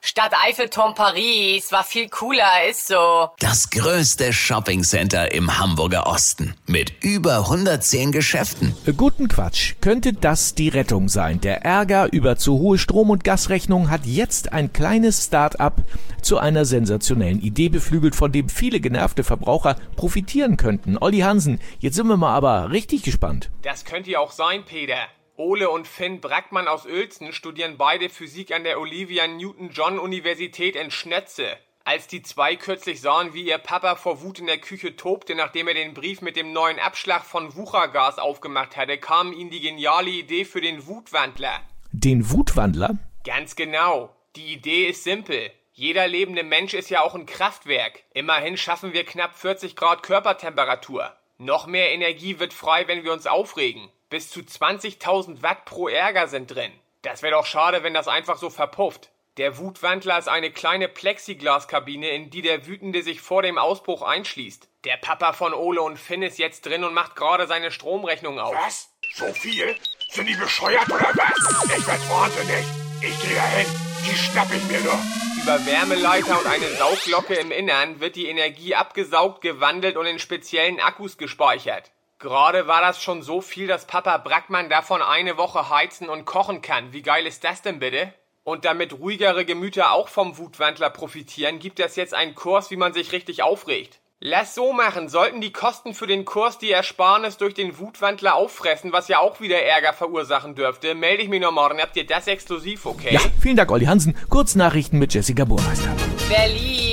Stadt Eiffelturm Paris war viel cooler, ist so. Das größte Shoppingcenter im Hamburger Osten mit über 110 Geschäften. Guten Quatsch. Könnte das die Rettung sein? Der Ärger über zu hohe Strom- und Gasrechnungen hat jetzt ein kleines Start-up zu einer sensationellen Idee beflügelt, von dem viele genervte Verbraucher profitieren könnten. Olli Hansen, jetzt sind wir mal aber richtig gespannt. Das könnte ja auch sein, Peter. Ole und Finn Brackmann aus Uelzen studieren beide Physik an der Olivia Newton-John Universität in Schnetze. Als die zwei kürzlich sahen, wie ihr Papa vor Wut in der Küche tobte, nachdem er den Brief mit dem neuen Abschlag von Wuchergas aufgemacht hatte, kam ihnen die geniale Idee für den Wutwandler. Den Wutwandler? Ganz genau. Die Idee ist simpel. Jeder lebende Mensch ist ja auch ein Kraftwerk. Immerhin schaffen wir knapp 40 Grad Körpertemperatur. Noch mehr Energie wird frei, wenn wir uns aufregen. Bis zu 20.000 Watt pro Ärger sind drin. Das wäre doch schade, wenn das einfach so verpufft. Der Wutwandler ist eine kleine Plexiglaskabine, in die der Wütende sich vor dem Ausbruch einschließt. Der Papa von Ole und Finn ist jetzt drin und macht gerade seine Stromrechnung auf. Was? So viel? Sind die bescheuert oder was? Ich werd wahnsinnig. Ich gehe dahin. Die schnapp ich mir nur. Über Wärmeleiter und eine Sauglocke im Innern wird die Energie abgesaugt, gewandelt und in speziellen Akkus gespeichert. Gerade war das schon so viel, dass Papa Brackmann davon eine Woche heizen und kochen kann. Wie geil ist das denn bitte? Und damit ruhigere Gemüter auch vom Wutwandler profitieren, gibt es jetzt einen Kurs, wie man sich richtig aufregt. Lass so machen. Sollten die Kosten für den Kurs die Ersparnis durch den Wutwandler auffressen, was ja auch wieder Ärger verursachen dürfte, melde ich mich noch morgen. Habt ihr das exklusiv, okay? Ja, vielen Dank, Olli Hansen. Kurznachrichten mit Jessica Burmeister.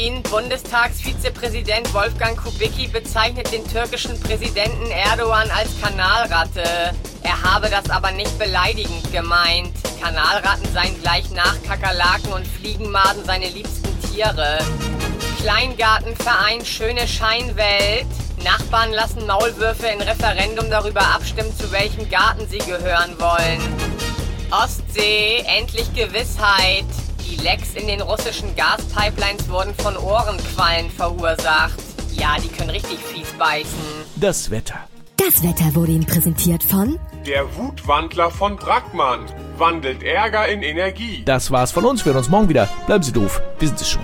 Berlin. Bundestagsvizepräsident Wolfgang Kubicki bezeichnet den türkischen Präsidenten Erdogan als Kanalratte. Er habe das aber nicht beleidigend gemeint. Kanalratten seien gleich nach Kakerlaken und Fliegenmaden seine liebsten Tiere. Kleingartenverein Schöne Scheinwelt. Nachbarn lassen Maulwürfe in Referendum darüber abstimmen, zu welchem Garten sie gehören wollen. Ostsee, endlich Gewissheit. Die Lecks in den russischen Gaspipelines wurden von Ohrenquallen verursacht. Ja, die können richtig fies beißen. Das Wetter. Das Wetter wurde Ihnen präsentiert von Der Wutwandler von Brackmann wandelt Ärger in Energie. Das war's von uns. Wir hören uns morgen wieder. Bleiben Sie doof. Wir sind es schon.